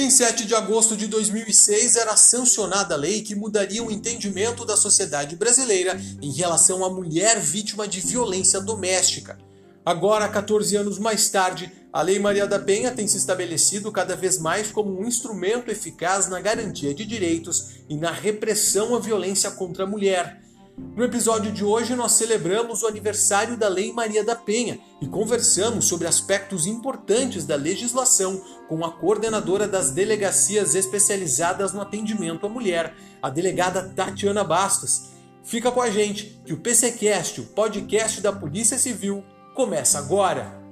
Em 7 de agosto de 2006 era sancionada a lei que mudaria o entendimento da sociedade brasileira em relação à mulher vítima de violência doméstica. Agora, 14 anos mais tarde, a Lei Maria da Penha tem se estabelecido cada vez mais como um instrumento eficaz na garantia de direitos e na repressão à violência contra a mulher. No episódio de hoje, nós celebramos o aniversário da Lei Maria da Penha e conversamos sobre aspectos importantes da legislação com a coordenadora das delegacias especializadas no atendimento à mulher, a delegada Tatiana Bastos. Fica com a gente, que o PCcast, o podcast da Polícia Civil, começa agora.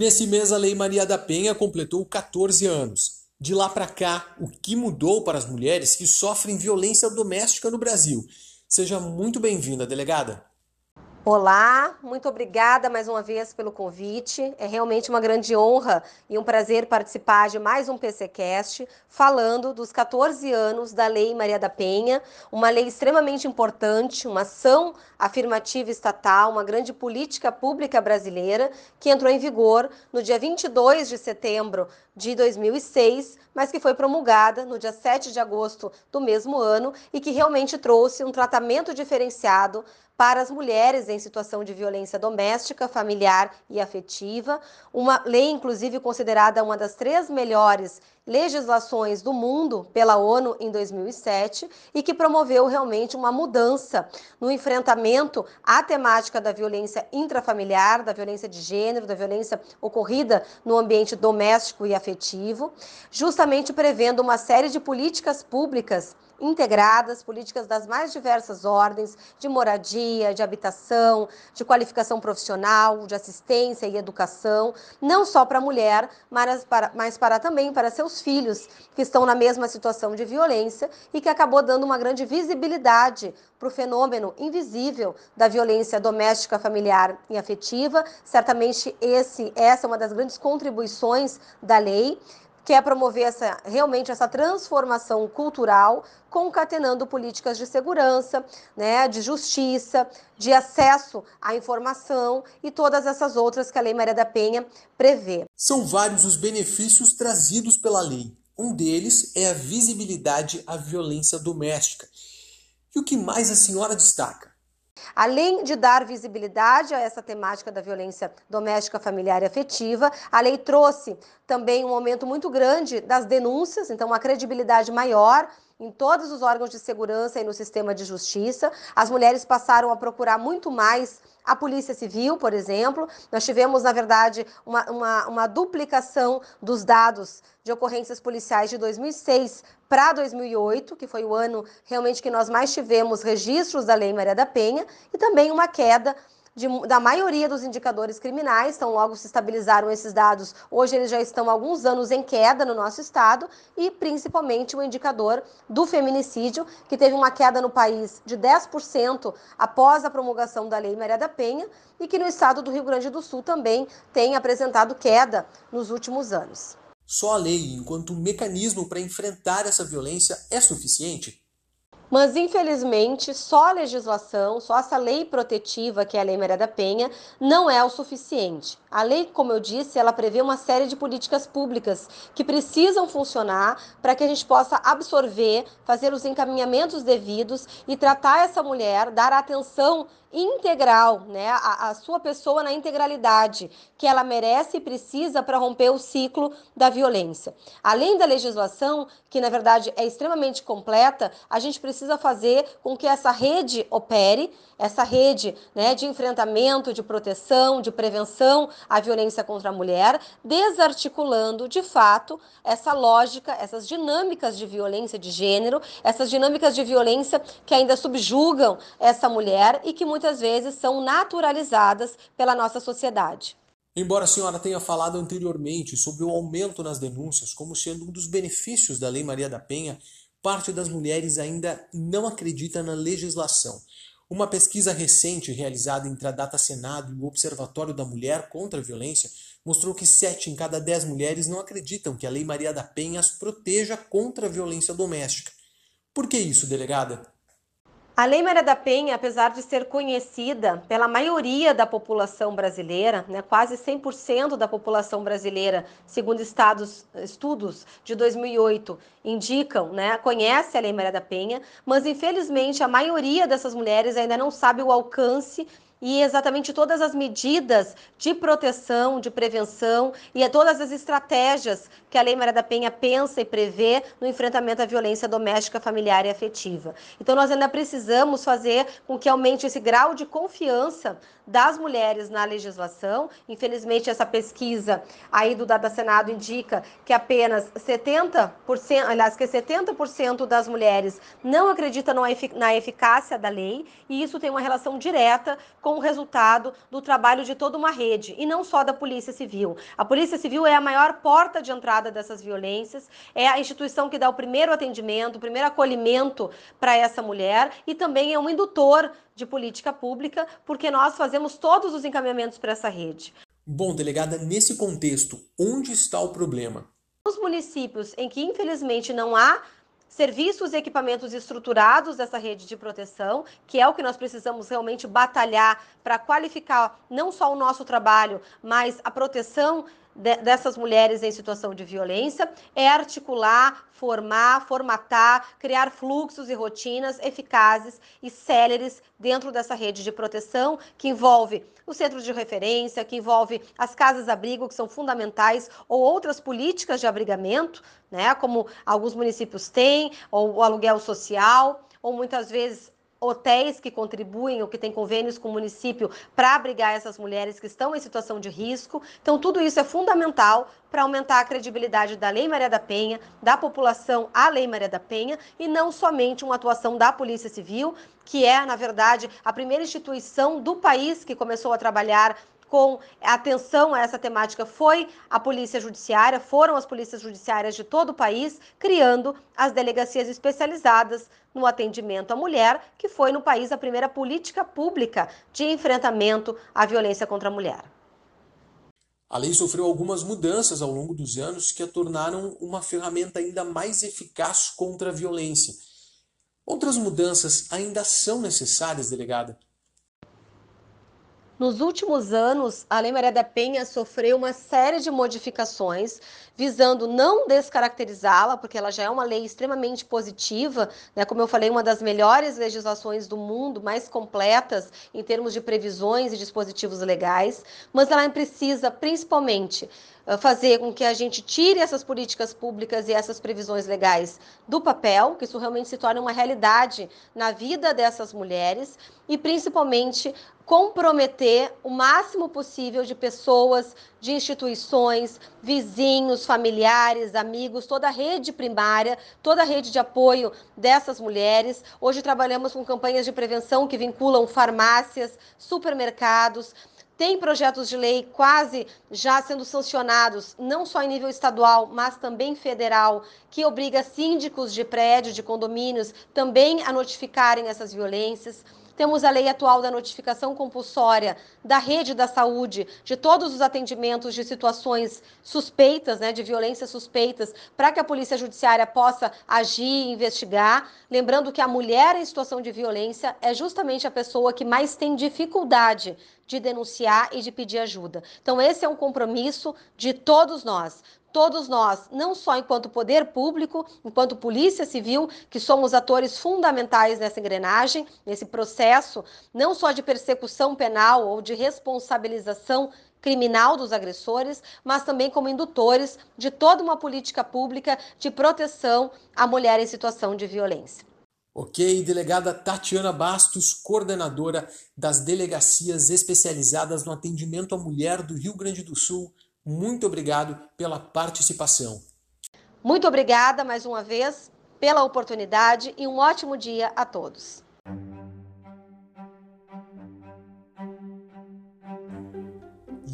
Nesse mês, a Lei Maria da Penha completou 14 anos. De lá para cá, o que mudou para as mulheres que sofrem violência doméstica no Brasil? Seja muito bem-vinda, delegada. Olá, muito obrigada mais uma vez pelo convite. É realmente uma grande honra e um prazer participar de mais um PCcast falando dos 14 anos da Lei Maria da Penha, uma lei extremamente importante, uma ação afirmativa estatal, uma grande política pública brasileira que entrou em vigor no dia 22 de setembro de 2006, mas que foi promulgada no dia 7 de agosto do mesmo ano e que realmente trouxe um tratamento diferenciado para as mulheres em situação de violência doméstica, familiar e afetiva. Uma lei, inclusive, considerada uma das três melhores legislações do mundo pela ONU em 2007 e que promoveu realmente uma mudança no enfrentamento à temática da violência intrafamiliar, da violência de gênero, da violência ocorrida no ambiente doméstico e afetivo, justamente prevendo uma série de políticas públicas integradas, políticas das mais diversas ordens, de moradia, de habitação, de qualificação profissional, de assistência e educação, não só para a mulher, mas para, mas para também para seus filhos que estão na mesma situação de violência e que acabou dando uma grande visibilidade para o fenômeno invisível da violência doméstica, familiar e afetiva. Certamente esse, essa é uma das grandes contribuições da lei que é promover essa, realmente essa transformação cultural, concatenando políticas de segurança, né, de justiça, de acesso à informação e todas essas outras que a Lei Maria da Penha prevê. São vários os benefícios trazidos pela lei. Um deles é a visibilidade à violência doméstica. E o que mais a senhora destaca? Além de dar visibilidade a essa temática da violência doméstica, familiar e afetiva, a lei trouxe também um aumento muito grande das denúncias, então uma credibilidade maior em todos os órgãos de segurança e no sistema de justiça. As mulheres passaram a procurar muito mais a Polícia Civil, por exemplo. Nós tivemos, na verdade, uma, uma, uma duplicação dos dados de ocorrências policiais de 2006 para 2008, que foi o ano realmente que nós mais tivemos registros da Lei Maria da Penha, e também uma queda de, da maioria dos indicadores criminais, então logo se estabilizaram esses dados. Hoje eles já estão há alguns anos em queda no nosso estado e principalmente o indicador do feminicídio, que teve uma queda no país de 10% após a promulgação da Lei Maria da Penha e que no estado do Rio Grande do Sul também tem apresentado queda nos últimos anos. Só a lei, enquanto mecanismo para enfrentar essa violência, é suficiente? Mas, infelizmente, só a legislação, só essa lei protetiva, que é a Lei Maria da Penha, não é o suficiente. A lei, como eu disse, ela prevê uma série de políticas públicas que precisam funcionar para que a gente possa absorver, fazer os encaminhamentos devidos e tratar essa mulher, dar atenção integral, né, a, a, sua pessoa na integralidade que ela merece e precisa para romper o ciclo da violência. Além da legislação, que na verdade é extremamente completa, a gente precisa fazer com que essa rede opere, essa rede né, de enfrentamento, de proteção, de prevenção à violência contra a mulher, desarticulando de fato essa lógica, essas dinâmicas de violência de gênero, essas dinâmicas de violência que ainda subjugam essa mulher e que muitas vezes são naturalizadas pela nossa sociedade. Embora a senhora tenha falado anteriormente sobre o aumento nas denúncias como sendo um dos benefícios da Lei Maria da Penha, parte das mulheres ainda não acredita na legislação. Uma pesquisa recente realizada entre a Data Senado e o Observatório da Mulher contra a Violência mostrou que 7 em cada 10 mulheres não acreditam que a Lei Maria da Penha as proteja contra a violência doméstica. Por que isso, delegada? A Lei Maria da Penha, apesar de ser conhecida pela maioria da população brasileira, né, quase 100% da população brasileira, segundo estados, estudos de 2008, indicam, né, conhece a Lei Maria da Penha, mas infelizmente a maioria dessas mulheres ainda não sabe o alcance e exatamente todas as medidas de proteção, de prevenção e todas as estratégias que a Lei Maria da Penha pensa e prevê no enfrentamento à violência doméstica, familiar e afetiva. Então, nós ainda precisamos fazer com que aumente esse grau de confiança das mulheres na legislação. Infelizmente, essa pesquisa aí do Dada Senado indica que apenas 70%, aliás, que 70% das mulheres não acreditam na eficácia da lei, e isso tem uma relação direta com o resultado do trabalho de toda uma rede, e não só da Polícia Civil. A Polícia Civil é a maior porta de entrada dessas violências, é a instituição que dá o primeiro atendimento, o primeiro acolhimento para essa mulher e também é um indutor de política pública, porque nós fazemos todos os encaminhamentos para essa rede. Bom, delegada, nesse contexto, onde está o problema? Nos municípios em que infelizmente não há serviços e equipamentos estruturados dessa rede de proteção, que é o que nós precisamos realmente batalhar para qualificar não só o nosso trabalho, mas a proteção de, dessas mulheres em situação de violência é articular, formar, formatar, criar fluxos e rotinas eficazes e céleres dentro dessa rede de proteção que envolve o centro de referência, que envolve as casas-abrigo, que são fundamentais, ou outras políticas de abrigamento, né, como alguns municípios têm, ou o aluguel social, ou muitas vezes hotéis que contribuem ou que têm convênios com o município para abrigar essas mulheres que estão em situação de risco. Então, tudo isso é fundamental para aumentar a credibilidade da Lei Maria da Penha, da população à Lei Maria da Penha e não somente uma atuação da Polícia Civil, que é, na verdade, a primeira instituição do país que começou a trabalhar com atenção a essa temática foi a Polícia Judiciária, foram as polícias judiciárias de todo o país, criando as delegacias especializadas no atendimento à mulher, que foi no país a primeira política pública de enfrentamento à violência contra a mulher. A lei sofreu algumas mudanças ao longo dos anos que a tornaram uma ferramenta ainda mais eficaz contra a violência. Outras mudanças ainda são necessárias, delegada? Nos últimos anos, a Lei Maria da Penha sofreu uma série de modificações visando não descaracterizá-la, porque ela já é uma lei extremamente positiva, né? como eu falei, uma das melhores legislações do mundo, mais completas em termos de previsões e dispositivos legais, mas ela precisa principalmente fazer com que a gente tire essas políticas públicas e essas previsões legais do papel, que isso realmente se torne uma realidade na vida dessas mulheres e principalmente comprometer o máximo possível de pessoas, de instituições, vizinhos, familiares, amigos, toda a rede primária, toda a rede de apoio dessas mulheres. Hoje trabalhamos com campanhas de prevenção que vinculam farmácias, supermercados, tem projetos de lei quase já sendo sancionados, não só em nível estadual, mas também federal, que obriga síndicos de prédio, de condomínios, também a notificarem essas violências. Temos a lei atual da notificação compulsória da rede da saúde, de todos os atendimentos de situações suspeitas, né, de violências suspeitas, para que a Polícia Judiciária possa agir e investigar. Lembrando que a mulher em situação de violência é justamente a pessoa que mais tem dificuldade de denunciar e de pedir ajuda. Então, esse é um compromisso de todos nós todos nós, não só enquanto poder público, enquanto polícia civil, que somos atores fundamentais nessa engrenagem, nesse processo, não só de persecução penal ou de responsabilização criminal dos agressores, mas também como indutores de toda uma política pública de proteção à mulher em situação de violência. Ok, delegada Tatiana Bastos, coordenadora das delegacias especializadas no atendimento à mulher do Rio Grande do Sul, muito obrigado pela participação. Muito obrigada mais uma vez pela oportunidade e um ótimo dia a todos.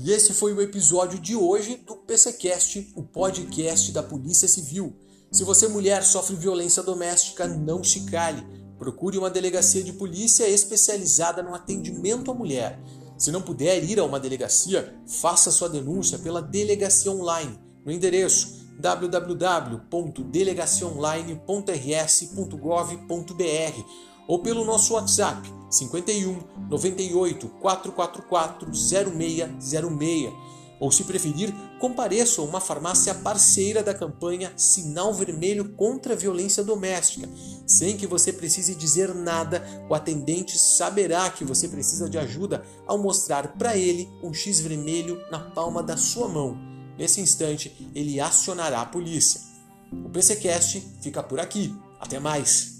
E esse foi o episódio de hoje do PCcast, o podcast da Polícia Civil. Se você mulher sofre violência doméstica, não se cale. Procure uma delegacia de polícia especializada no atendimento à mulher. Se não puder ir a uma delegacia, faça sua denúncia pela delegacia online no endereço www.delegaciaonline.rs.gov.br ou pelo nosso WhatsApp 51 98 444 0606. Ou, se preferir, compareça a uma farmácia parceira da campanha Sinal Vermelho contra a Violência Doméstica. Sem que você precise dizer nada, o atendente saberá que você precisa de ajuda ao mostrar para ele um X vermelho na palma da sua mão. Nesse instante, ele acionará a polícia. O PCcast fica por aqui. Até mais!